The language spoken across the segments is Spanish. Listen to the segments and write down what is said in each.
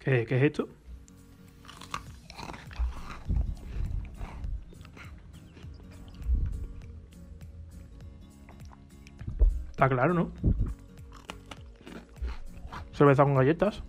¿Qué, es esto? Está claro, ¿no? Cerveza con galletas.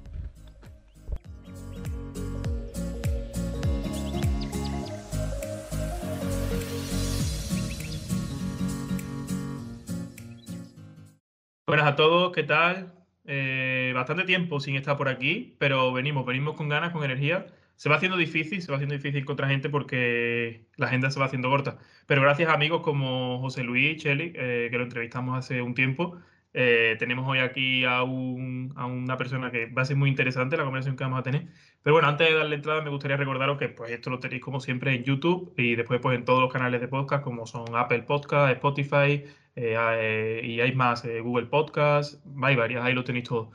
Buenas a todos, ¿qué tal? Eh, bastante tiempo sin estar por aquí, pero venimos, venimos con ganas, con energía. Se va haciendo difícil, se va haciendo difícil contra gente porque la agenda se va haciendo corta. Pero gracias a amigos como José Luis Cheli, eh, que lo entrevistamos hace un tiempo, eh, tenemos hoy aquí a, un, a, una persona que va a ser muy interesante la conversación que vamos a tener. Pero bueno, antes de darle entrada, me gustaría recordaros que pues, esto lo tenéis como siempre en YouTube y después pues, en todos los canales de podcast como son Apple Podcast, Spotify eh, eh, y hay más, Google Podcast, hay varias, ahí lo tenéis todo.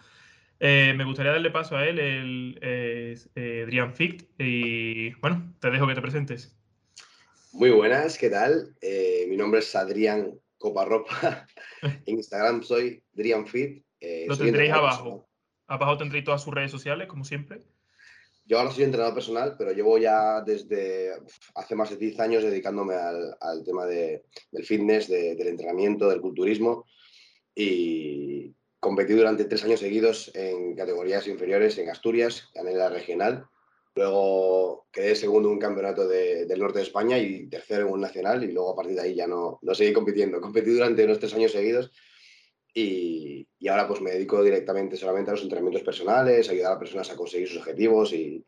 Me gustaría darle paso a él, él es Adrián Ficht y bueno, te dejo que te presentes. Muy buenas, ¿qué tal? mi nombre es Adrián Coparropa. en Instagram soy Drian Fit. Eh, Lo tendréis abajo. Abajo tendréis todas sus redes sociales, como siempre. Yo ahora soy entrenador personal, pero llevo ya desde hace más de 10 años dedicándome al, tema del fitness, del entrenamiento, del culturismo. Y competí durante tres años seguidos en categorías inferiores en Asturias, gané la regional Luego quedé segundo en un campeonato del norte de España y tercero en un nacional y luego a partir de ahí ya no, no seguí compitiendo. Competí durante unos tres años seguidos y, y, ahora pues me dedico directamente solamente a los entrenamientos personales, ayudar a personas a conseguir sus objetivos y,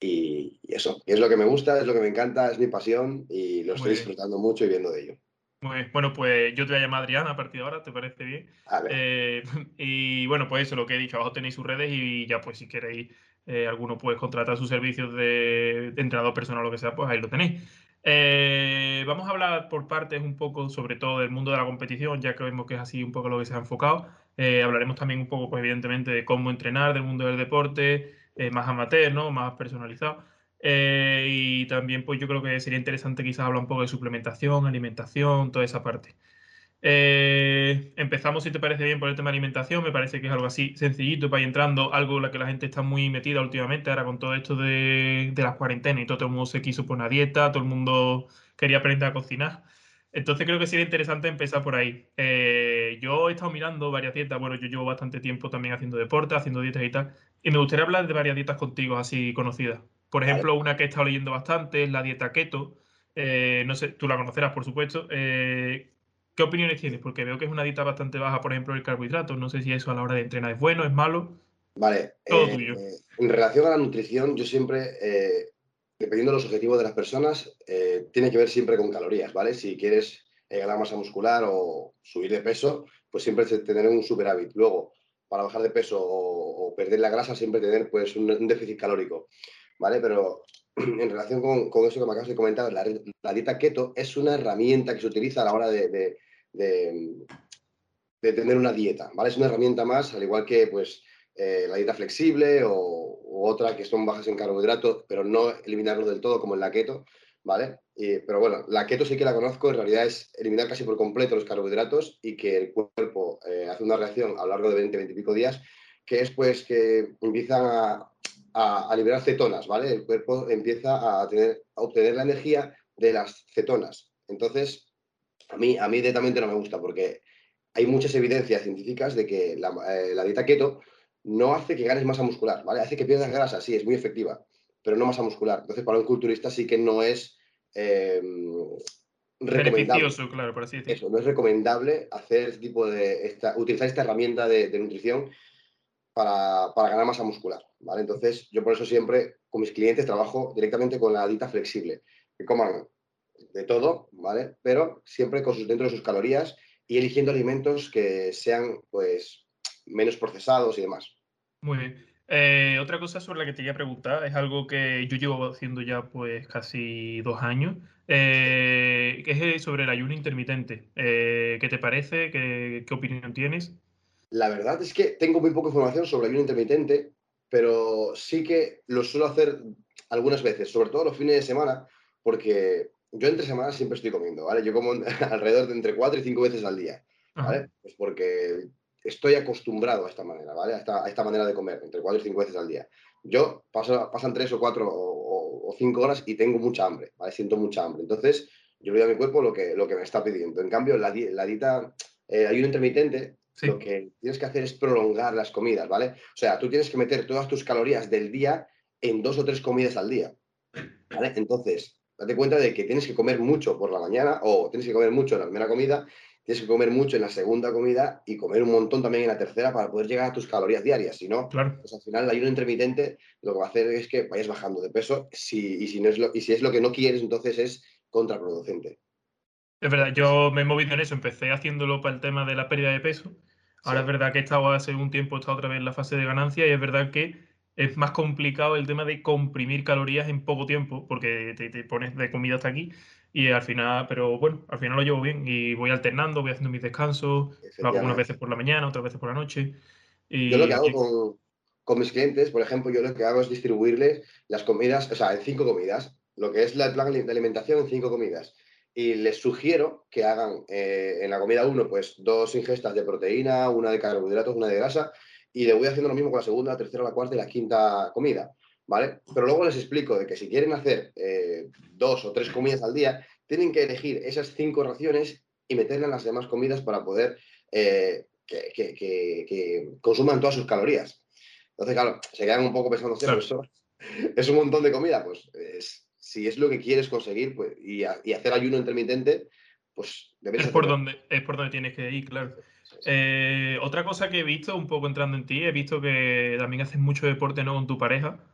y, eso. es lo que me gusta, es lo que me encanta, es mi pasión y lo estoy disfrutando mucho y viendo de ello. Bien. Bueno, pues yo te voy a llamar Adrián a partir de ahora, ¿te parece bien? Eh, y bueno, pues eso, lo que he dicho, abajo tenéis sus redes y ya pues si queréis eh, alguno puede contratar sus servicios de, entrenador personal o lo que sea, pues ahí lo tenéis. Eh, vamos a hablar por partes un poco sobre todo del mundo de la competición, ya que vemos que es así un poco lo que se ha enfocado. Eh, hablaremos también un poco, pues evidentemente, de cómo entrenar, del mundo del deporte, más amateur, ¿no? Más personalizado. Y también, pues yo creo que sería interesante quizás hablar un poco de suplementación, alimentación, toda esa parte. Eh, empezamos, si te parece bien, por el tema de alimentación. Me parece que es algo así sencillito para ir entrando, algo en lo que la gente está muy metida últimamente, ahora con todo esto de, de las cuarentenas y todo, el mundo se quiso poner una dieta, todo el mundo quería aprender a cocinar. Entonces creo que sería interesante empezar por ahí. Eh, yo he estado mirando varias dietas, bueno, yo llevo bastante tiempo también haciendo deporte, haciendo dietas y tal, y me gustaría hablar de varias dietas contigo, así conocidas. Por ejemplo, una que he estado leyendo bastante es la dieta keto. Eh, no sé, tú la conocerás, por supuesto. ¿Qué opiniones tienes? Porque veo que es una dieta bastante baja, por ejemplo, el carbohidrato. No sé si eso a la hora de entrenar es bueno, es malo. Vale. Todo eh, tuyo. En relación a la nutrición, yo siempre, eh, dependiendo de los objetivos de las personas, eh, tiene que ver siempre con calorías, ¿vale? Si quieres ganar masa muscular o subir de peso, pues siempre tener un superávit. Luego, para bajar de peso o, perder la grasa, siempre tener pues un, déficit calórico, ¿vale? Pero en relación con, eso que me acabas de comentar, la, dieta keto es una herramienta que se utiliza a la hora de de, tener una dieta, ¿vale? Es una herramienta más, al igual que pues, eh, la dieta flexible o, otra que son bajas en carbohidratos, pero no eliminarlo del todo como en la keto, ¿vale? pero bueno, la keto sí que la conozco, en realidad es eliminar casi por completo los carbohidratos y que el cuerpo eh, hace una reacción a lo largo de 20, 20 y pico días, que es pues que empiezan a, a, liberar cetonas, ¿vale? El cuerpo empieza a, tener, a obtener la energía de las cetonas. Entonces, a mí, a mí directamente no me gusta porque hay muchas evidencias científicas de que la, eh, dieta keto no hace que ganes masa muscular, ¿vale? Hace que pierdas grasa, sí, es muy efectiva, pero no masa muscular. Entonces, para un culturista sí que no es eh, recomendable. claro, por así decirlo. Eso, no es recomendable hacer este tipo de esta, utilizar esta herramienta de, nutrición para, ganar masa muscular, ¿vale? Entonces, yo por eso siempre con mis clientes trabajo directamente con la dieta flexible, que coman de todo, ¿vale? Pero siempre con sus, dentro de sus calorías y eligiendo alimentos que sean, pues, menos procesados y demás. Muy bien. Eh, otra cosa sobre la que te quería preguntar es algo que yo llevo haciendo ya pues casi dos años, eh, que es sobre el ayuno intermitente. Eh, ¿Qué te parece? ¿Qué, ¿Qué, opinión tienes? La verdad es que tengo muy poca información sobre ayuno intermitente, pero sí que lo suelo hacer algunas veces, sobre todo los fines de semana, porque yo entre semanas siempre estoy comiendo, ¿vale? Yo como alrededor de entre cuatro y cinco veces al día, ¿vale? Pues porque estoy acostumbrado a esta manera, ¿vale? A esta, manera de comer, entre cuatro y cinco veces al día. Yo paso, pasan tres o cuatro o, cinco horas y tengo mucha hambre, ¿vale? Siento mucha hambre. Entonces, yo le doy a mi cuerpo lo que, lo que me está pidiendo. En cambio, la, la dieta, eh, hay un lo que tienes que hacer es prolongar las comidas, ¿vale? O sea, tú tienes que meter todas tus calorías del día en dos o tres comidas al día, ¿vale? Entonces, date cuenta de que tienes que comer mucho por la mañana o tienes que comer mucho en la primera comida tienes que comer mucho en la segunda comida y comer un montón también en la tercera para poder llegar a tus calorías diarias. Si no, pues al final el ayuno intermitente lo que va a hacer es que vayas bajando de peso si, y, si no es lo, y si es lo que no quieres, entonces es contraproducente. Es verdad, yo me he movido en eso, empecé haciéndolo para el tema de la pérdida de peso. Ahora es verdad que he estado hace un tiempo, he estado otra vez en la fase de ganancia y es verdad que es más complicado el tema de comprimir calorías en poco tiempo, porque te, te pones de comida hasta aquí y al final, pero bueno, al final lo llevo bien y voy alternando, voy haciendo mis descansos, lo hago unas veces por la mañana, otras veces por la noche. Y, yo lo que hago con, con, mis clientes, por ejemplo, yo lo que hago es distribuirles las comidas, o sea, en cinco comidas, lo que es el plan de alimentación en cinco comidas. Y les sugiero que hagan eh, en la comida uno, pues dos ingestas de proteína, una de carbohidratos, una de grasa, y le voy haciendo lo mismo con la segunda, la tercera, la cuarta y la quinta comida. ¿vale? Pero luego les explico de que si quieren hacer eh, dos o tres comidas al día, tienen que elegir esas cinco raciones y meterlas en las demás comidas para poder eh, que, consuman todas sus calorías. Entonces, claro, se quedan un poco pensando, claro. eso es un montón de comida, pues si es lo que quieres conseguir pues, y, hacer ayuno intermitente, pues debes es por donde Es por donde tienes que ir, claro. Eh, otra cosa que he visto, un poco entrando en ti, he visto que también haces mucho deporte ¿no? con tu pareja.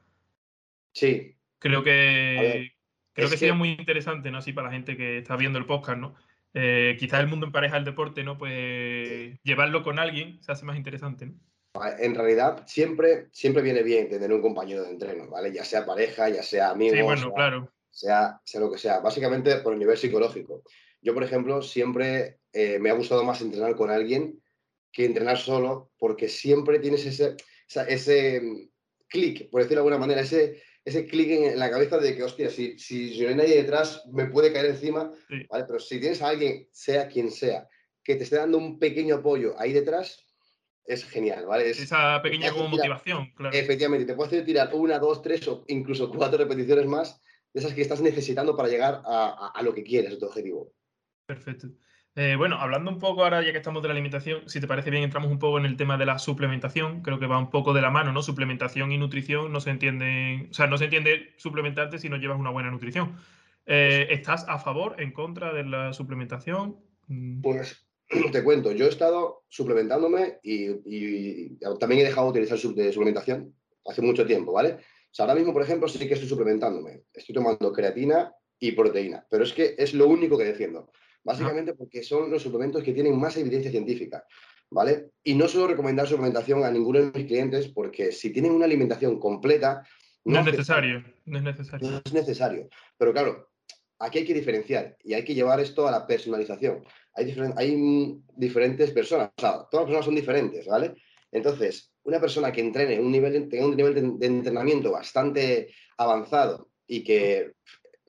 Sí. Creo que, creo que, sería muy interesante, ¿no? Así para la gente que está viendo el podcast, ¿no? Eh, quizás el mundo en pareja del deporte, ¿no? Pues llevarlo con alguien se hace más interesante, ¿no? En realidad, siempre, siempre viene bien tener un compañero de entreno, ¿vale? Ya sea pareja, ya sea amigo. Sí, bueno, claro. Sea, sea lo que sea. Básicamente por el nivel psicológico. Yo, por ejemplo, siempre eh, me ha gustado más entrenar con alguien que entrenar solo, porque siempre tienes ese, ese mm, clic, por decirlo de alguna manera, ese, ese clic en la cabeza de que, hostia, si, si, no hay nadie detrás, me puede caer encima, ¿vale? Pero si tienes a alguien, sea quien sea, que te esté dando un pequeño apoyo ahí detrás, es genial, ¿vale? Esa pequeña como motivación, claro. Efectivamente, te puedes hacer tirar una, dos, tres o incluso cuatro repeticiones más de esas que estás necesitando para llegar a, a, lo que quieres, a tu objetivo. Perfecto. Eh, bueno, hablando un poco ahora, ya que estamos de la alimentación, si te parece bien, entramos un poco en el tema de la suplementación. Creo que va un poco de la mano, ¿no? Suplementación y nutrición no se entiende, o sea, no se entiende suplementarte si no llevas una buena nutrición. Eh, ¿Estás a favor, en contra de la suplementación? Mm. Pues te cuento, yo he estado suplementándome y, también he dejado de utilizar suplementación hace mucho tiempo, ¿vale? O sea, ahora mismo, por ejemplo, sí que estoy suplementándome. Estoy tomando creatina y proteína, pero es que es lo único que defiendo. Básicamente porque son los suplementos que tienen más evidencia científica, ¿vale? Y no suelo recomendar suplementación a ninguno de mis clientes porque si tienen una alimentación completa... No, es necesario, no es necesario. No es necesario. Pero claro, aquí hay que diferenciar y hay que llevar esto a la personalización. Hay, diferentes personas, o sea, todas las personas son diferentes, ¿vale? Entonces, una persona que entrene un nivel, tenga un nivel de, entrenamiento bastante avanzado y que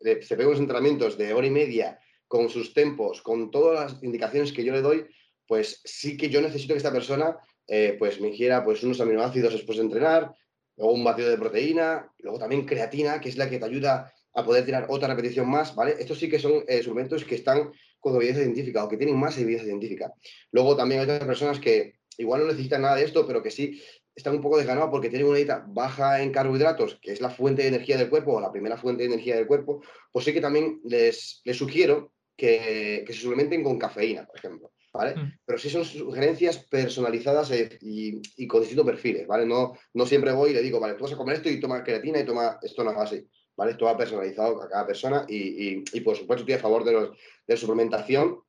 se pegue unos entrenamientos de hora y media con sus tempos, con todas las indicaciones que yo le doy, pues sí que yo necesito que esta persona eh, pues me ingiera pues unos aminoácidos después de entrenar, luego un batido de proteína, luego también creatina, que es la que te ayuda a poder tirar otra repetición más, ¿vale? Estos sí que son eh, suplementos que están con evidencia científica o que tienen más evidencia científica. Luego también hay otras personas que igual no necesitan nada de esto, pero que sí están un poco desganados porque tienen una dieta baja en carbohidratos, que es la fuente de energía del cuerpo o la primera fuente de energía del cuerpo, pues sí que también les, les sugiero que, se suplementen con cafeína, por ejemplo. ¿Vale? Mm. Pero sí son sugerencias personalizadas eh, y, con distintos perfiles, ¿vale? No, no siempre voy y le digo, vale, tú vas a comer esto y toma creatina y toma esto no es así, ¿vale? Esto va personalizado a cada persona y, por supuesto estoy a favor de, los, de la suplementación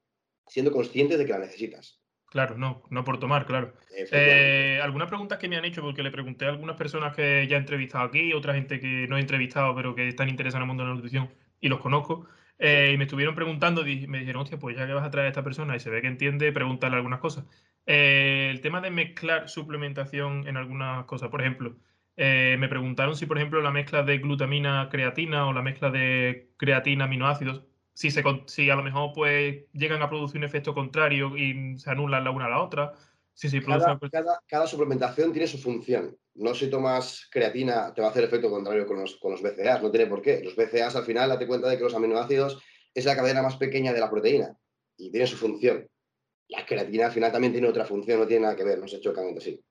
siendo conscientes de que la necesitas. Claro, no, no por tomar, claro. Eh, algunas preguntas que me han hecho, porque le pregunté a algunas personas que ya he entrevistado aquí, otra gente que no he entrevistado, pero que están interesadas en el mundo de la nutrición y los conozco. Eh, y me estuvieron preguntando y me dijeron, hostia, pues ya que vas a traer a esta persona y se ve que entiende, pregúntale algunas cosas. Eh, el tema de mezclar suplementación en algunas cosas, por ejemplo, eh, me preguntaron si, por ejemplo, la mezcla de glutamina-creatina o la mezcla de creatina-aminoácidos, si, se, si a lo mejor pues llegan a producir un efecto contrario y se anulan la una a la otra. Sí, sí, cada, cada, suplementación tiene su función. No si tomas creatina te va a hacer efecto contrario con los, con los BCAAs, no tiene por qué. Los BCAAs al final date cuenta de que los aminoácidos es la cadena más pequeña de la proteína y tiene su función. La creatina al final también tiene otra función, no tiene nada que ver, no se chocan entre sí.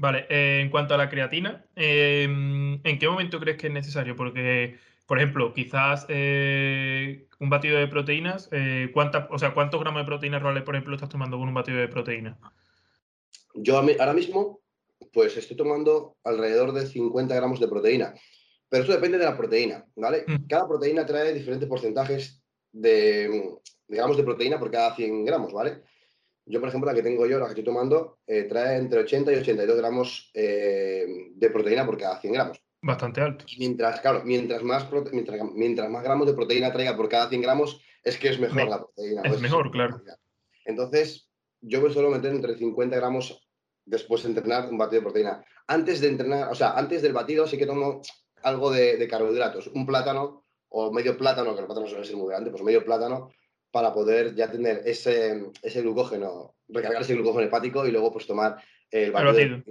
Vale, eh, en cuanto a la creatina, em, ¿en qué momento crees que es necesario? Porque, por ejemplo, quizás eh, un batido de proteínas, eh, o sea, ¿cuántos gramos de proteínas reales, por ejemplo, estás tomando con un batido de proteína? Yo ahora mismo, pues estoy tomando alrededor de 50 gramos de proteína, pero eso depende de la proteína, ¿vale? Mm. Cada proteína trae diferentes porcentajes de, gramos de proteína por cada 100 gramos, ¿vale? Yo, por ejemplo, la que tengo yo, la que estoy tomando, eh, trae entre 80 y 82 gramos eh, de proteína por cada 100 gramos. Bastante alto. mientras, claro, mientras más, mientras, más gramos de proteína traiga por cada 100 gramos, es que es mejor la proteína. Es mejor, claro. Entonces, yo me suelo meter entre 50 gramos después de entrenar un batido de proteína. Antes de entrenar, o sea, antes del batido sí que tomo algo de, carbohidratos, un plátano o medio plátano, que los plátanos suelen ser muy grandes, pues medio plátano para poder ya tener ese, ese glucógeno, recargar ese glucógeno hepático y luego pues tomar el batido.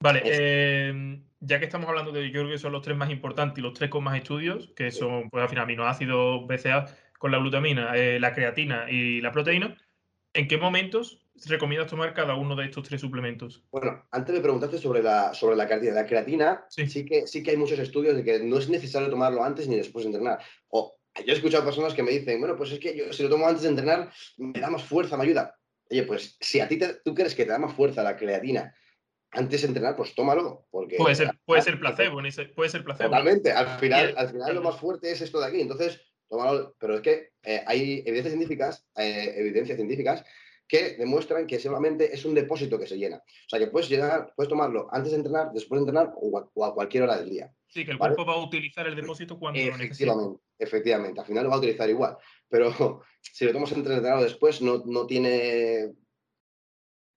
Vale, em, ya que estamos hablando de, yo creo que son los tres más importantes y los tres con más estudios, que son, pues al final, aminoácidos, BCA con la glutamina, eh, la creatina y la proteína, ¿en qué momentos recomiendas tomar cada uno de estos tres suplementos? Bueno, antes me preguntaste sobre la, sobre la creatina. La creatina sí. que, sí que hay muchos estudios de que no es necesario tomarlo antes ni después de entrenar. O yo he escuchado personas que me dicen, bueno, pues es que yo si lo tomo antes de entrenar, me da más fuerza, me ayuda. Oye, pues si a ti tú crees que te da más fuerza la creatina antes de entrenar, pues tómalo. Porque, puede ser, puede ser placebo, puede ser placebo. Totalmente. Al final, al final lo más fuerte es esto de aquí. Entonces, tómalo. Pero es que eh, hay evidencias científicas, eh, evidencias científicas que demuestran que solamente es un depósito que se llena. O sea, que puedes, llenar, puedes tomarlo antes de entrenar, después de entrenar o a, cualquier hora del día. Sí, que el cuerpo va a utilizar el depósito cuando lo necesite. Efectivamente, al final lo va a utilizar igual. Pero si lo tomas entre entrenar después, no, no tiene,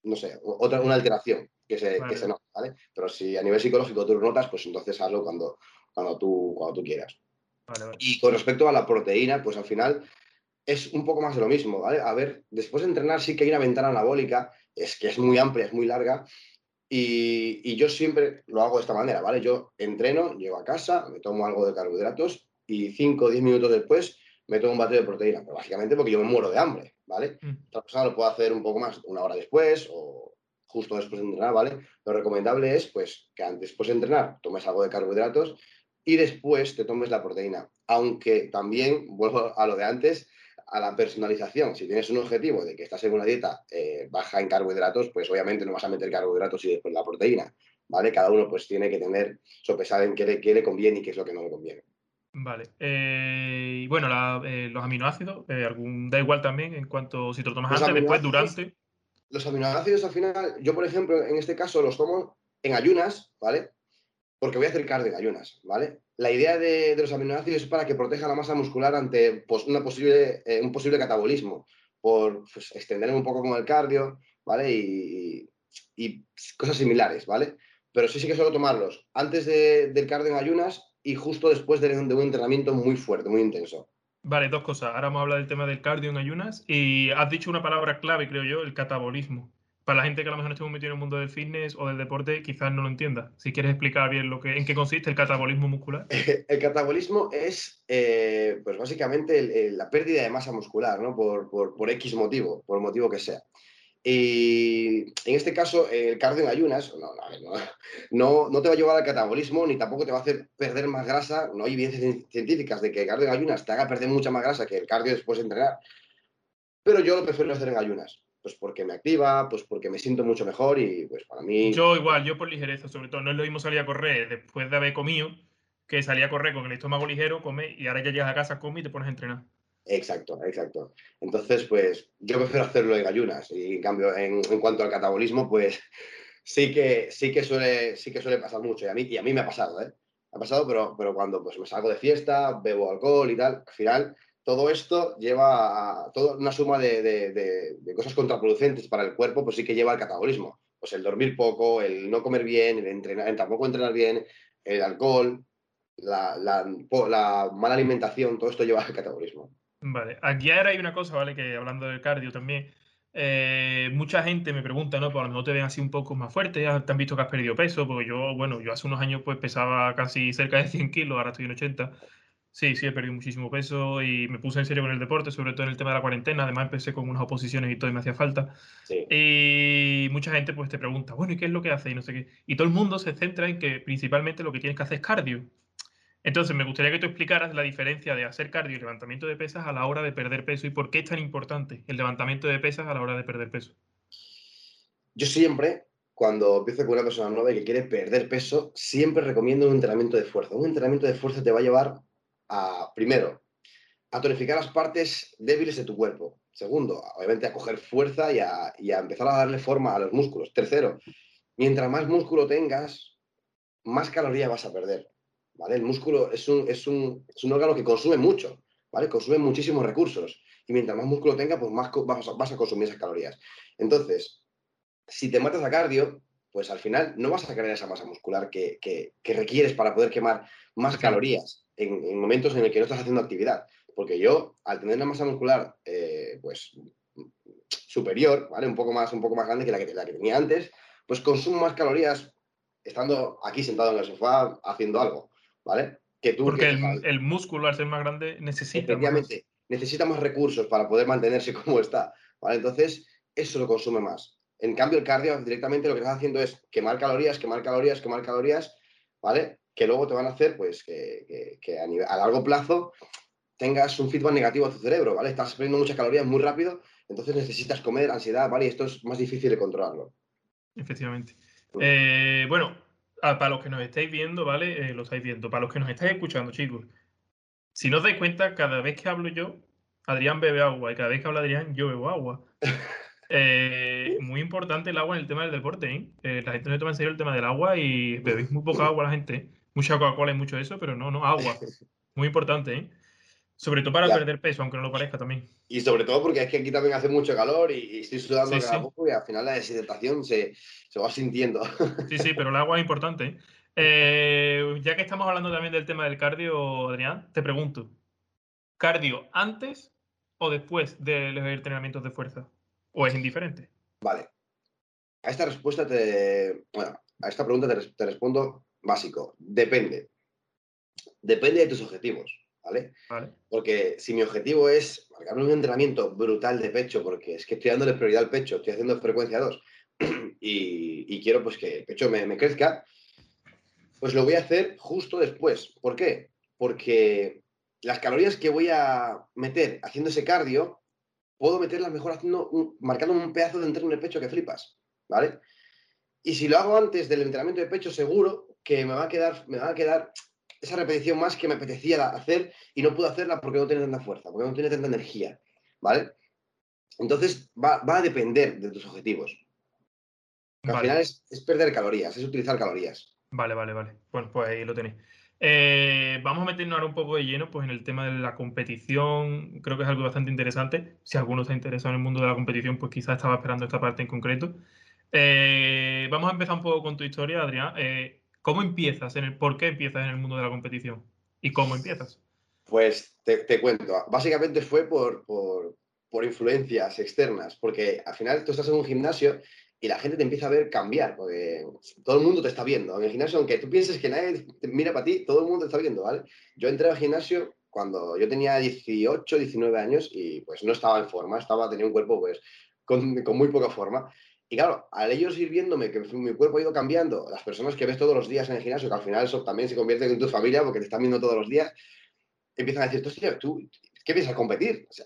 no sé, otra, una alteración que se, que se nota, ¿vale? Pero si a nivel psicológico tú lo notas, pues entonces hazlo cuando, cuando, tú, cuando tú quieras. Y con respecto a la proteína, pues al final es un poco más de lo mismo, ¿vale? A ver, después de entrenar sí que hay una ventana anabólica, es que es muy amplia, es muy larga, y, yo siempre lo hago de esta manera, ¿vale? Yo entreno, llego a casa, me tomo algo de carbohidratos y 5 o 10 minutos después me tomo un batido de proteína, pero básicamente porque yo me muero de hambre, ¿vale? Mm. Otra persona lo puede hacer un poco más, una hora después o justo después de entrenar, ¿vale? Lo recomendable es, pues, que antes, después de entrenar tomes algo de carbohidratos y después te tomes la proteína. Aunque también, vuelvo a lo de antes, a la personalización. Si tienes un objetivo de que estás en una dieta eh, baja en carbohidratos, pues obviamente no vas a meter carbohidratos y después la proteína, ¿vale? Cada uno pues tiene que tener, sopesar en qué le, conviene y qué es lo que no le conviene. Vale. Eh, y bueno, eh, los aminoácidos, algún, da igual también en cuanto si te lo tomas antes, después, durante. Los aminoácidos al final, yo por ejemplo, en este caso los tomo en ayunas, ¿vale? Porque voy a hacer cardio en ayunas, ¿vale? la idea de, los aminoácidos es para que proteja la masa muscular ante pues, una posible, eh, un posible catabolismo, por pues, extender un poco como el cardio, ¿vale? Y, cosas similares, ¿vale? Pero sí, sí que suelo tomarlos antes del cardio en ayunas y justo después de, de un entrenamiento muy fuerte, muy intenso. Vale, dos cosas. Ahora vamos a hablar del tema del cardio en ayunas y has dicho una palabra clave, creo yo, el catabolismo para la gente que a lo mejor no esté metido en el mundo del fitness o del deporte, quizás no lo entienda. Si quieres explicar bien lo que, en qué consiste el catabolismo muscular. El catabolismo es, eh, pues básicamente, la pérdida de masa muscular, ¿no? Por, por, X motivo, por el motivo que sea. Y en este caso, el cardio en ayunas no, no, no, te va a llevar al catabolismo ni tampoco te va a hacer perder más grasa. No hay evidencias científicas de que el cardio en ayunas te haga perder mucha más grasa que el cardio después de entrenar. Pero yo lo prefiero hacer en ayunas pues porque me activa, pues porque me siento mucho mejor y pues para mí... Yo igual, yo por ligereza sobre todo, no es lo mismo salir a correr después de haber comido que salir a correr con el estómago ligero, come y ahora ya llegas a casa, come y te pones a entrenar. Exacto, exacto. Entonces, pues yo prefiero hacerlo en ayunas y en cambio, en, cuanto al catabolismo, pues sí que, sí que, suele, sí que suele pasar mucho y a mí, y a mí me ha pasado, ¿eh? ha pasado, pero, pero cuando pues, me salgo de fiesta, bebo alcohol y tal, al final todo esto lleva a toda una suma de, cosas contraproducentes para el cuerpo, pues sí que lleva al catabolismo. Pues el dormir poco, el no comer bien, el entrenar, tampoco entrenar bien, el alcohol, la, mala alimentación, todo esto lleva al catabolismo. Vale, aquí ahora hay una cosa, ¿vale? Que hablando del cardio también, Eh, mucha gente me pregunta, ¿no? Pues mejor te ven así un poco más fuerte, te han visto que has perdido peso, porque yo, bueno, yo hace unos años pues pesaba casi cerca de 100 kilos, ahora estoy en 80. Sí, sí, he perdido muchísimo peso y me puse en serio con el deporte, sobre todo en el tema de la cuarentena. Además, empecé con unas oposiciones y todo y me hacía falta. Y mucha gente pues te pregunta, bueno, ¿y qué es lo que hace? Y no sé qué. Y todo el mundo se centra en que principalmente lo que tienes que hacer es cardio. Entonces, me gustaría que tú explicaras la diferencia de hacer cardio y levantamiento de pesas a la hora de perder peso y por qué es tan importante el levantamiento de pesas a la hora de perder peso. Yo siempre, cuando empiezo con una persona nueva y que quiere perder peso, siempre recomiendo un entrenamiento de fuerza. Un entrenamiento de fuerza te va a llevar primero, a tonificar las partes débiles de tu cuerpo. Segundo, obviamente a coger fuerza y a, empezar a darle forma a los músculos. Tercero, mientras más músculo tengas, más calorías vas a perder. ¿vale? El músculo es un, es un, órgano que consume mucho, ¿vale? Consume muchísimos recursos. Y mientras más músculo tenga, pues más vas a consumir esas calorías. Entonces, si te matas a cardio, pues al final no vas a crear esa masa muscular que, que, requieres para poder quemar más calorías en, momentos en el que no estás haciendo actividad. Porque yo, al tener una masa muscular, eh, pues superior, ¿vale? Un poco más, un poco más grande que la que, la que tenía antes, pues consumo más calorías estando aquí sentado en el sofá haciendo algo. ¿vale? Que tú, Porque el, músculo, al ser más grande, necesita Efectivamente, más. necesita más recursos para poder mantenerse como está, ¿vale? Entonces, eso lo consume más. En cambio, el cardio directamente lo que estás haciendo es quemar calorías, quemar calorías, quemar calorías, ¿vale? Que luego te van a hacer, pues, que, a, a largo plazo tengas un feedback negativo a tu cerebro, ¿vale? Estás perdiendo muchas calorías muy rápido, entonces necesitas comer, ansiedad, ¿vale? Y esto es más difícil de controlarlo. Efectivamente. Eh, bueno, para los que nos estáis viendo, ¿vale? Eh, lo estáis viendo. Para los que nos estáis escuchando, chicos, si no os dais cuenta, cada vez que hablo yo, Adrián bebe agua y cada vez que habla Adrián, yo bebo agua. Eh, muy importante el agua en el tema del deporte, ¿eh? ¿eh? La gente no toma en serio el tema del agua y bebéis muy poca agua la gente. Mucha Coca-Cola y mucho eso, pero no, no, agua. Muy importante, ¿eh? Sobre todo para perder peso, aunque no lo parezca también. Y sobre todo porque es que aquí también hace mucho calor y, estoy sudando cada poco y al final la deshidratación se, se, va sintiendo. Sí, sí, pero el agua es importante. Ya que estamos hablando también del tema del cardio, Adrián, te pregunto, ¿cardio antes o después de los entrenamientos de fuerza? ¿O es indiferente? Vale. A esta respuesta te. Bueno, a esta pregunta te respondo básico. Depende. Depende de tus objetivos. ¿vale? Porque si mi objetivo es marcarme un entrenamiento brutal de pecho, porque es que estoy dándole prioridad al pecho, estoy haciendo frecuencia 2 y, quiero pues que el pecho me, crezca, pues lo voy a hacer justo después. ¿Por qué? Porque las calorías que voy a meter haciendo ese cardio, puedo meterlas mejor haciendo marcando un pedazo de entreno de pecho que flipas, ¿vale? Y si lo hago antes del entrenamiento de pecho, seguro que me va a quedar, me va a quedar esa repetición más que me apetecía hacer y no pude hacerla porque no tiene tanta fuerza, porque no tiene tanta energía, ¿vale? Entonces va, a depender de tus objetivos. Al final es, perder calorías, es utilizar calorías. Vale, vale, vale. Bueno, pues ahí lo tenéis. Eh, vamos a meternos ahora un poco de lleno pues, en el tema de la competición. Creo que es algo bastante interesante. Si alguno está interesado en el mundo de la competición, pues quizás estaba esperando esta parte en concreto. Eh, vamos a empezar un poco con tu historia, Adrián. Eh, ¿Cómo empiezas? ¿Por qué empiezas en el mundo de la competición? ¿Y cómo empiezas? Pues te, cuento. Básicamente fue por, por, influencias externas, porque al final tú estás en un gimnasio y la gente te empieza a ver cambiar, porque todo el mundo te está viendo. En el gimnasio, aunque tú pienses que nadie te mira para ti, todo el mundo te está viendo, ¿vale? Yo entré al gimnasio cuando yo tenía 18, 19 años y pues no estaba en forma, estaba, tenía un cuerpo pues con, con muy poca forma. Y claro, al ellos ir viéndome que mi cuerpo ha ido cambiando, las personas que ves todos los días en el gimnasio, que al final eso también se convierte en tu familia porque te están viendo todos los días, empiezan a decir, tú, ¿qué piensas competir? O sea,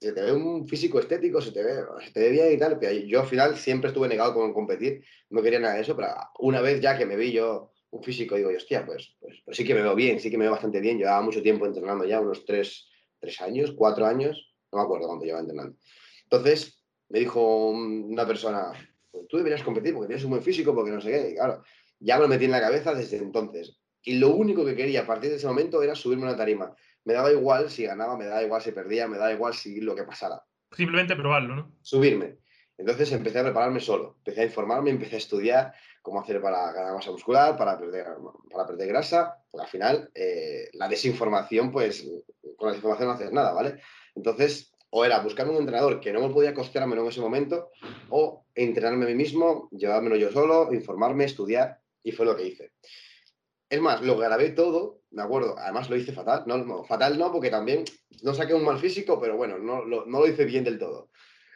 se te ve un físico estético, se te ve, se te ve bien y tal. Pero yo al final siempre estuve negado con competir, no quería nada de eso, pero una vez ya que me vi yo un físico, digo, hostia, pues, pues, pues, sí que me veo bien, sí que me veo bastante bien. Llevaba mucho tiempo entrenando ya, unos tres, tres años, cuatro años, no me acuerdo cuánto llevaba entrenando. Entonces, me dijo una persona, pues tú deberías competir porque tienes un buen físico, porque no sé qué. claro, ya me lo metí en la cabeza desde entonces. Y lo único que quería a partir de ese momento era subirme a una tarima. Me daba igual si ganaba, me daba igual si perdía, me daba igual si lo que pasara. Simplemente probarlo, ¿no? Subirme. Entonces empecé a prepararme solo, empecé a informarme, empecé a estudiar cómo hacer para ganar masa muscular, para perder, para perder grasa, porque al final eh, la desinformación, pues con la desinformación no haces nada, ¿vale? Entonces o era buscar un entrenador que no me podía costearme en ese momento, o entrenarme a mí mismo, llevármelo yo solo, informarme, estudiar, y fue lo que hice. Es más, lo grabé todo, me acuerdo, además lo hice fatal, no, fatal no, porque también no saqué un mal físico, pero bueno, no, no lo hice bien del todo.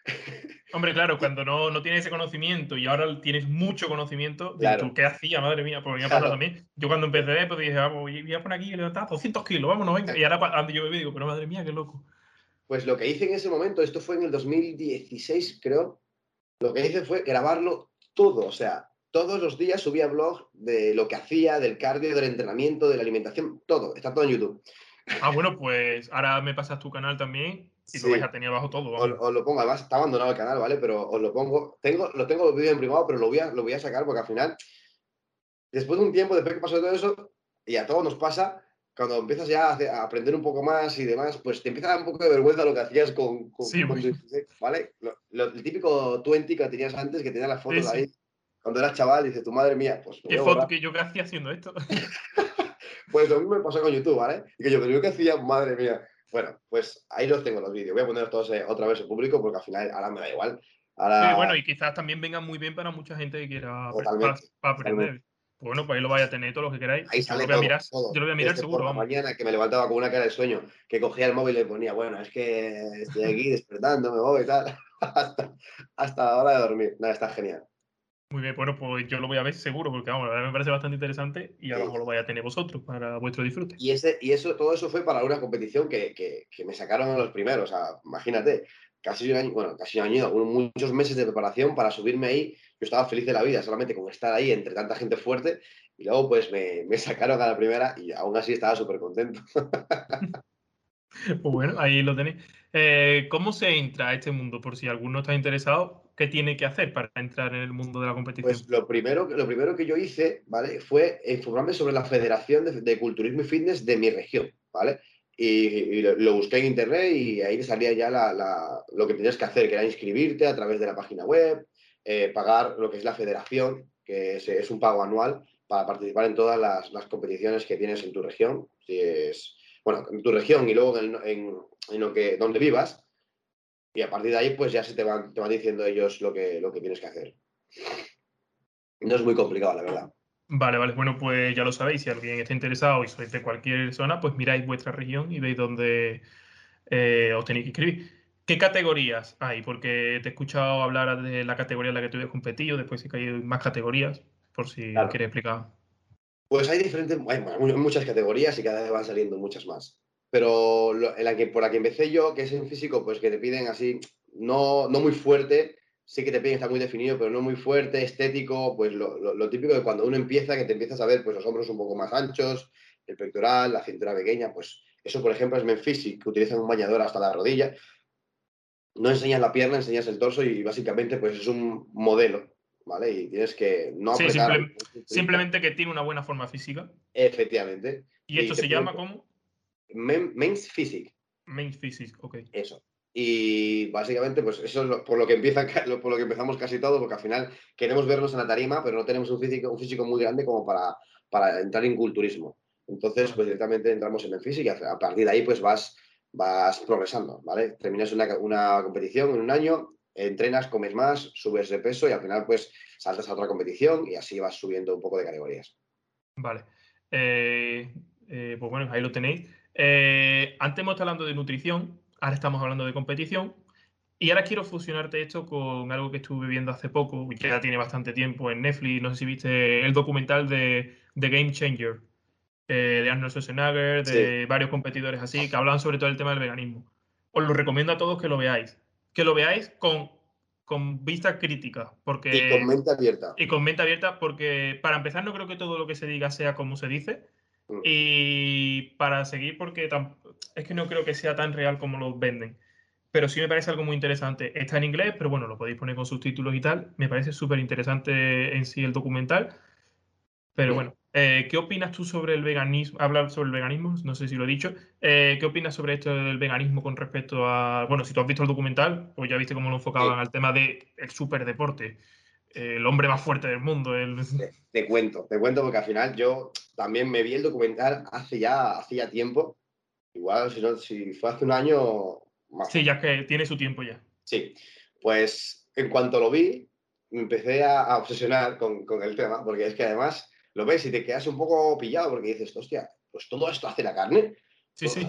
Hombre, claro, cuando no, no, tienes ese conocimiento y ahora tienes mucho conocimiento, claro. ¿qué hacía? Madre mía, porque me ha también. Yo cuando empecé, pues dije, vamos, voy a poner aquí levantar 200 kilos, vámonos, venga. Y ahora cuando yo me digo, pero madre mía, qué loco. Pues lo que hice en ese momento, esto fue en el 2016, creo, lo que hice fue grabarlo todo, o sea, todos los días subía blog de lo que hacía, del cardio, del entrenamiento, de la alimentación, todo, está todo en YouTube. Ah, bueno, pues ahora me pasas tu canal también y lo vais a tener abajo todo. Os, lo pongo, además está abandonado el canal, ¿vale? Pero os lo pongo. Tengo, lo tengo los vídeos en privado, pero lo voy, a, lo voy a sacar porque al final, después de un tiempo, después que pasó todo eso, y a todos nos pasa, cuando empiezas ya a, aprender un poco más y demás, pues te empieza a dar un poco de vergüenza lo que hacías con, con, sí, ¿vale? Lo, el típico 20 que tenías antes, que tenía las fotos ahí, cuando eras chaval, dices, tu madre mía, pues... ¿Qué foto que yo qué hacía haciendo esto? pues lo mismo me pasó con YouTube, ¿vale? Y que yo, pero yo qué hacía, madre mía. Bueno, pues ahí los tengo los vídeos. Voy a poner todos eh, otra vez en público porque al final ahora me da igual. Sí, bueno, y quizás también vengan muy bien para mucha gente que quiera para, aprender. Pues bueno, pues ahí lo vais a tener todo lo que queráis. Ahí sale yo lo voy a mirar, yo lo voy a mirar seguro. Por la mañana que me levantaba con una cara de sueño, que cogía el móvil y le ponía, bueno, es que estoy aquí despertando, me voy y tal, hasta, hasta la hora de dormir. Nada, está genial. Muy bien, bueno, pues yo lo voy a ver seguro, porque vamos, la verdad me parece bastante interesante y a lo mejor lo vais a tener vosotros para vuestro disfrute. Y, ese, y eso, todo eso fue para una competición que, que, me sacaron a los primeros. O sea, imagínate, casi un año, bueno, casi un año, muchos meses de preparación para subirme ahí. Yo estaba feliz de la vida, solamente con estar ahí entre tanta gente fuerte. Y luego, pues me, me sacaron a la primera y aún así estaba súper contento. pues bueno, ahí lo tenéis. Eh, ¿Cómo se entra a este mundo? Por si alguno está interesado, ¿qué tiene que hacer para entrar en el mundo de la competición? Pues lo primero, lo primero que yo hice, ¿vale? Fue informarme sobre la Federación de, Culturismo y Fitness de mi región, ¿vale? Y, lo, busqué en internet y ahí salía ya lo que tenías que hacer, que era inscribirte a través de la página web, eh, pagar lo que es la federación, que es, un pago anual para participar en todas las, competiciones que tienes en tu región. Si es, bueno, en tu región y luego en, en lo que, donde vivas, y a partir de ahí, pues ya se te van, te van diciendo ellos lo que, lo que tienes que hacer. No es muy complicado, la verdad. Vale, vale. Bueno, pues ya lo sabéis. Si alguien está interesado y sois de cualquier zona, pues miráis vuestra región y veis dónde eh, os tenéis que inscribir. ¿Qué categorías hay? Porque te he escuchado hablar de la categoría en la que tú has competido, después sí que hay más categorías, por si quieres explicar. Pues hay diferentes, hay muchas categorías y cada vez van saliendo muchas más pero en la que, por la que empecé yo, que es en físico, pues que te piden así, no, no muy fuerte, sí que te piden estar muy definido, pero no muy fuerte, estético, pues lo, lo, típico de cuando uno empieza, que te empiezas a ver pues los hombros un poco más anchos, el pectoral, la cintura pequeña, pues eso, por ejemplo, es Menfisic, que utilizan un bañador hasta la rodilla. No enseñas la pierna, enseñas el torso y básicamente pues es un modelo, ¿vale? Y tienes que no sí, simplemente que tiene una buena forma física. Efectivamente. ¿Y esto se llama como? Men's Physique. Men's Physique, ok. Eso. Y básicamente, pues eso es por lo que empieza, por lo que empezamos casi todo, porque al final queremos vernos en la tarima, pero no tenemos un físico, un físico muy grande como para, para entrar en culturismo. Entonces, pues directamente entramos en el físico y a partir de ahí, pues vas, vas progresando, ¿vale? Terminas una, una competición en un año, entrenas, comes más, subes de peso y al final, pues saltas a otra competición y así vas subiendo un poco de categorías. Vale. Eh, eh, pues bueno, ahí lo tenéis. Eh, antes hemos estado hablando de nutrición, ahora estamos hablando de competición. Y ahora quiero fusionarte esto con algo que estuve viendo hace poco, y que ya tiene bastante tiempo en Netflix. No sé si viste el documental de The Game Changer, eh, de Arnold Schwarzenegger, de varios competidores así, que hablan sobre todo el tema del veganismo. Os lo recomiendo a todos que lo veáis. Que lo veáis con, con vista crítica. Porque, y con mente abierta. Y con mente abierta, porque para empezar, no creo que todo lo que se diga sea como se dice. Mm. Y para seguir, porque es que no creo que sea tan real como lo venden. Pero sí me parece algo muy interesante. Está en inglés, pero bueno, lo podéis poner con subtítulos y tal. Me parece súper interesante en sí el documental. Pero bueno, eh, ¿qué opinas tú sobre el veganismo? Hablar sobre el veganismo, no sé si lo he dicho. Eh, ¿Qué opinas sobre esto del veganismo con respecto a. Bueno, si tú has visto el documental, pues ya viste cómo lo enfocaban al tema del el superdeporte el hombre más fuerte del mundo. Te, cuento, te cuento porque al final yo también me vi el documental hace ya, hace tiempo. Igual, si, no, si fue hace un año, Sí, ya que tiene su tiempo ya. Sí, pues en cuanto lo vi, me empecé a, obsesionar con, el tema, porque es que además lo ves y te quedas un poco pillado porque dices, hostia, pues todo esto hace la carne. Sí, sí.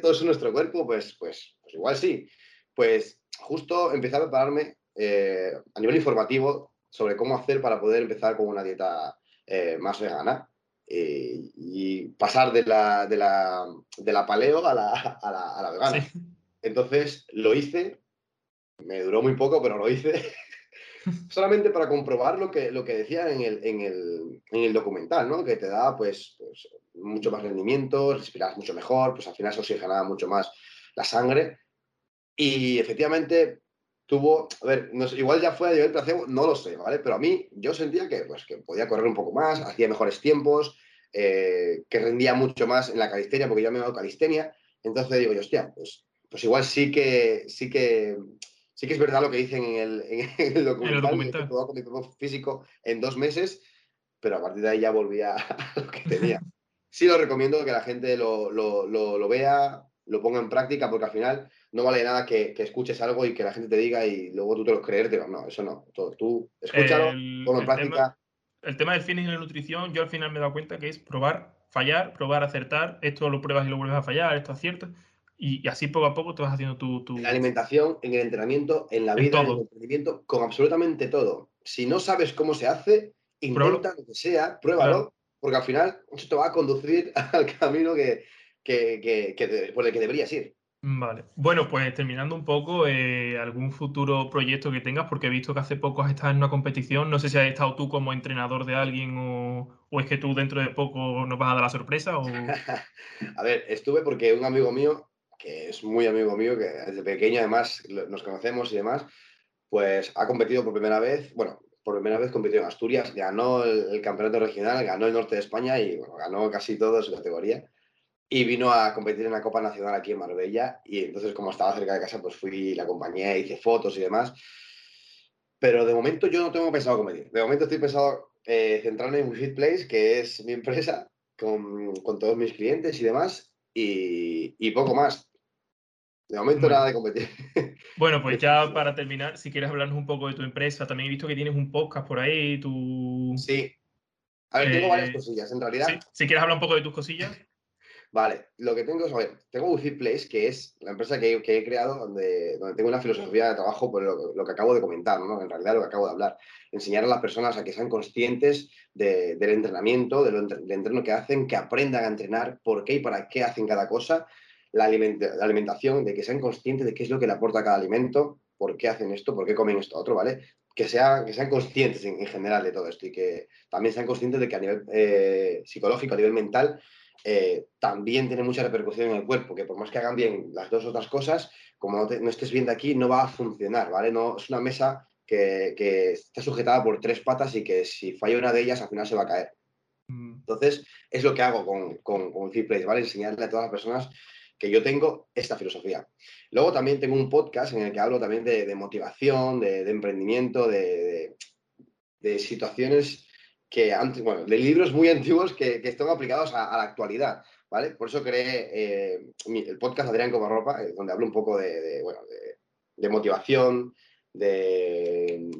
Todo eso en nuestro cuerpo, pues, pues, pues igual sí. Pues justo empecé a prepararme eh, a nivel informativo sobre cómo hacer para poder empezar con una dieta eh, más vegana eh, y pasar de la, de la, de la paleo a la, a la, a la vegana. Entonces lo hice, me duró muy poco, pero lo hice solamente para comprobar lo que, lo que decía en el, en, el, en el documental, ¿no? que te da pues, pues, mucho más rendimiento, respiras mucho mejor, pues al final se oxigenaba mucho más la sangre. Y efectivamente tuvo, a ver, igual ya fue a nivel placebo, no lo sé, ¿vale? Pero a mí yo sentía que, pues, que podía correr un poco más, hacía mejores tiempos, eh, que rendía mucho más en la calistenia, porque yo me he dado calistenia. Entonces digo yo, hostia, pues, pues igual sí que, sí que sí que es verdad lo que dicen en el, en el documental, todo con mi cuerpo físico en dos meses, pero a partir de ahí ya volví a, lo que tenía. Sí lo recomiendo que la gente lo, lo, lo, vea, lo ponga en práctica, porque al final no vale nada que, que, escuches algo y que la gente te diga y luego tú te lo creerte. No, eso no. Todo, tú escúchalo, ponlo en práctica. El tema del fitness y la nutrición, yo al final me he dado cuenta que es probar, fallar, probar, acertar. Esto lo pruebas y lo vuelves a fallar, esto acierta. Y, así poco a poco te vas haciendo tu, tu... En la alimentación, en el entrenamiento, en la vida, en, el emprendimiento, con absolutamente todo. Si no sabes cómo se hace, intenta lo que sea, pruébalo, porque al final eso te va a conducir al camino que, por el que deberías ir. Vale. Bueno, pues terminando un poco, eh, algún futuro proyecto que tengas, porque he visto que hace poco has estado en una competición. No sé si has estado tú como entrenador de alguien o, o es que tú dentro de poco nos vas a dar la sorpresa. O... a ver, estuve porque un amigo mío que es muy amigo mío, que desde pequeño además nos conocemos y demás, pues ha competido por primera vez, bueno, por primera vez competió en Asturias, ganó el, campeonato regional, ganó el norte de España y bueno, ganó casi todo su categoría. Y vino a competir en la Copa Nacional aquí en Marbella y entonces como estaba cerca de casa, pues fui, la acompañé, hice fotos y demás. Pero de momento yo no tengo pensado competir. De momento estoy pensado eh, centrarme en WeFit Place, que es mi empresa, con, con todos mis clientes y demás, y, y poco más. De momento nada de competir. Bueno, pues ya para terminar, si quieres hablarnos un poco de tu empresa, también he visto que tienes un podcast por ahí, tu... Sí. A ver, tengo varias eh, cosillas, en realidad. Si quieres hablar un poco de tus cosillas. Vale, lo que tengo es, a ver, tengo Wi-Fi Place, que es la empresa que, he creado donde, donde tengo una filosofía de trabajo por lo, que acabo de comentar, ¿no? En realidad lo que acabo de hablar. Enseñar a las personas a que sean conscientes del entrenamiento, del, entreno que hacen, que aprendan a entrenar, por qué y para qué hacen cada cosa la, alimentación, de que sean conscientes de qué es lo que le aporta cada alimento, por qué hacen esto, por qué comen esto otro, ¿vale? Que, sea, que sean conscientes en, general de todo esto y que también sean conscientes de que a nivel eh, psicológico, a nivel mental, eh, también tiene mucha repercusión en el cuerpo, que por más que hagan bien las dos otras cosas, como no, estés viendo aquí, no va a funcionar, ¿vale? No, es una mesa que, está sujetada por tres patas y que si falla una de ellas, al final se va a caer. Mm. Entonces, es lo que hago con, con, con ¿vale? Enseñarle a todas las personas que yo tengo esta filosofía. Luego también tengo un podcast en el que hablo también de, motivación, de, emprendimiento, de, situaciones que antes, bueno, de libros muy antiguos que, están aplicados a, la actualidad, ¿vale? Por eso creé eh, el podcast Adrián Comarropa, eh, donde hablo un poco de, bueno, de, motivación, de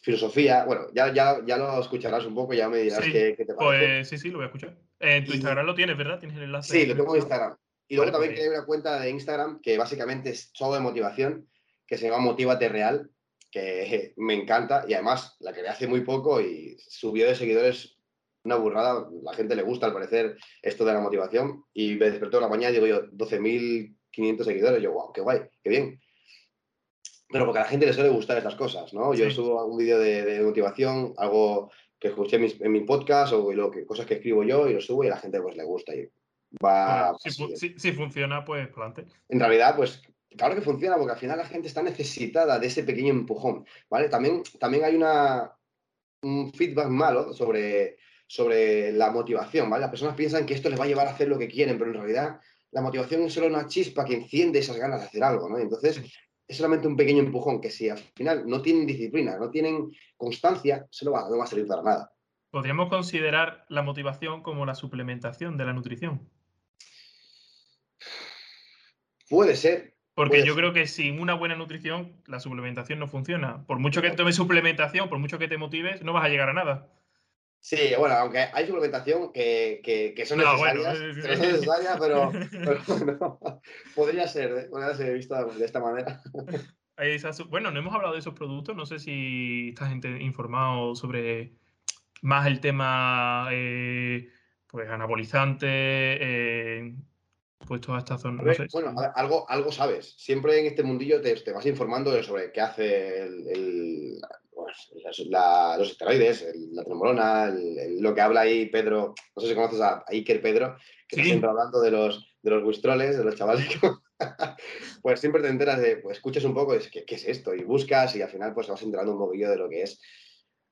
filosofía. Bueno, ya, ya, ya lo escucharás un poco, ya me dirás qué, te parece. Pues sí, sí, lo voy a escuchar. En tu Instagram lo tienes, ¿verdad? ¿Tienes el enlace? Sí, lo tengo en Instagram. Y luego también hay una cuenta de Instagram que básicamente es solo de motivación, que se llama Motívate Real, que me encanta y además la creé hace muy poco y subió de seguidores una burrada. La gente le gusta al parecer esto de la motivación y me despertó en la mañana y digo yo, 12.500 seguidores. Yo, wow, qué guay, qué bien. Pero porque a la gente le suele gustar estas cosas, ¿no? Yo subo un vídeo de, motivación, algo que escuché en mi, podcast o lo que, cosas que escribo yo y lo subo y a la gente pues le gusta. Y va... si, funciona, pues adelante. En realidad, pues claro que funciona, porque al final la gente está necesitada de ese pequeño empujón, ¿vale? También, también hay una, un feedback malo sobre, sobre la motivación, ¿vale? Las personas piensan que esto les va a llevar a hacer lo que quieren, pero en realidad la motivación es solo una chispa que enciende esas ganas de hacer algo, ¿no? Entonces, es solamente un pequeño empujón que si al final no tienen disciplina, no tienen constancia, se no va, no va a servir para nada. ¿Podríamos considerar la motivación como la suplementación de la nutrición? Puede ser, Porque yo creo que sin una buena nutrición, la suplementación no funciona. Por mucho que tomes suplementación, por mucho que te motives, no vas a llegar a nada. Sí, bueno, aunque hay suplementación que, que, son necesarias, pero, podría ser, ¿eh? podría ser visto de esta manera. Bueno, no hemos hablado de esos productos, no sé si estás informado sobre más el tema eh, pues anabolizante, eh, pues toda esta zona. Bueno, algo, algo sabes. Siempre en este mundillo te, te vas informando sobre qué hace el, pues, los esteroides, la tremolona, lo que habla ahí Pedro, no sé si conoces a, Iker Pedro, que está siempre hablando de los, de los wistroles, de los chavales. pues siempre te enteras de, pues escuchas un poco, es, ¿qué, ¿qué, es esto? Y buscas y al final pues vas enterando un poquillo de lo que es.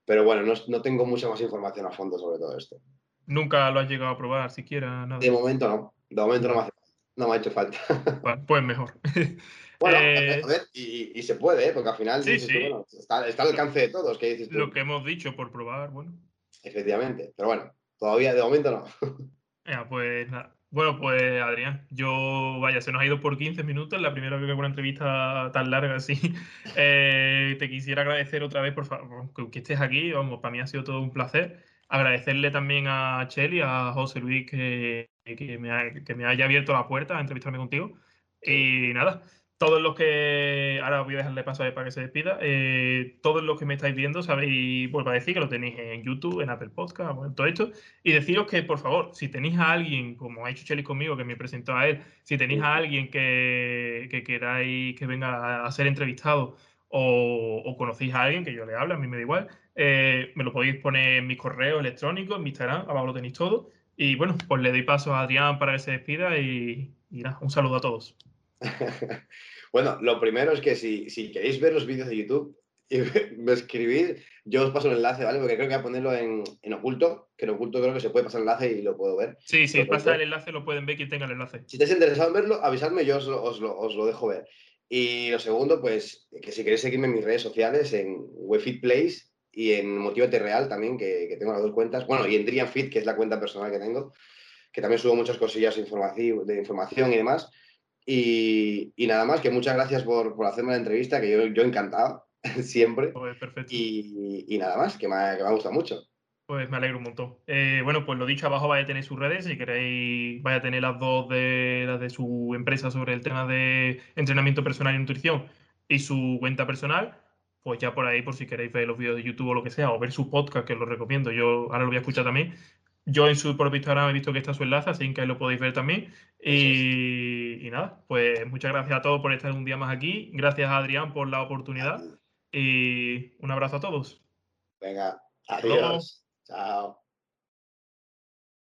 Pero bueno, no, no tengo mucha más información a fondo sobre todo esto. ¿Nunca lo has llegado a probar siquiera? Nada. De momento no. De momento no me, hace, no me ha hecho falta. pues mejor. Bueno, eh, a ver, y, se puede, ¿eh? porque al final está, al alcance de todos. ¿qué Lo que hemos dicho por probar, bueno. Efectivamente, pero bueno, todavía de momento no. Ya, pues nada. Bueno, pues Adrián, yo, vaya, se nos ha ido por 15 minutos, la primera vez que hago una entrevista tan larga así. Eh, te quisiera agradecer otra vez, por favor, que, estés aquí, vamos, para mí ha sido todo un placer. Agradecerle también a Cheli, a José Luis, que, que, me, que me haya abierto la puerta a entrevistarme contigo. Y nada, todos los que. Ahora voy a dejarle paso a para que se despida. Eh, todos los que me estáis viendo, sabéis, vuelvo a decir que lo tenéis en YouTube, en Apple Podcast, en todo esto. Y deciros que, por favor, si tenéis a alguien, como ha hecho Cheli conmigo, que me presentó a él, si tenéis a alguien que, que queráis que venga a ser entrevistado o, conocéis a alguien que yo le hablo, a mí me da igual, eh, me lo podéis poner en mi correo electrónico, en mi Instagram, abajo lo tenéis todo. Y bueno, pues le doy paso a Adrián para que se despida y, y nada, un saludo a todos. bueno, lo primero es que si, si, queréis ver los vídeos de YouTube y me escribís, yo os paso el enlace, ¿vale? Porque creo que voy a ponerlo en, en, oculto, que en oculto creo que se puede pasar el enlace y lo puedo ver. Sí, si pasa el enlace lo pueden ver quien tenga el enlace. Si estáis interesado en verlo, avisadme, yo os lo, os lo, os lo dejo ver. Y lo segundo, pues que si queréis seguirme en mis redes sociales, en Wefit Place y en Motivate Real también, que, que, tengo las dos cuentas. Bueno, y en Drian Fit, que es la cuenta personal que tengo, que también subo muchas cosillas de información y demás. Y, nada más, que muchas gracias por, hacerme la entrevista, que yo, yo encantado, siempre. Pues perfecto. Y, nada más, que me, ha, que me ha gustado mucho. Pues me alegro un montón. Eh, bueno, pues lo dicho, abajo vaya a tener sus redes, si queréis, vaya a tener las dos de las de su empresa sobre el tema de entrenamiento personal y nutrición y su cuenta personal. Pues ya por ahí, por si queréis ver los vídeos de YouTube o lo que sea, o ver su podcast, que os lo recomiendo. Yo ahora lo voy a escuchar también. Yo en su propio Instagram he visto que está su enlace, así que ahí lo podéis ver también. Y, nada, pues muchas gracias a todos por estar un día más aquí. Gracias a Adrián por la oportunidad. Y un abrazo a todos. Venga, adiós. Chao.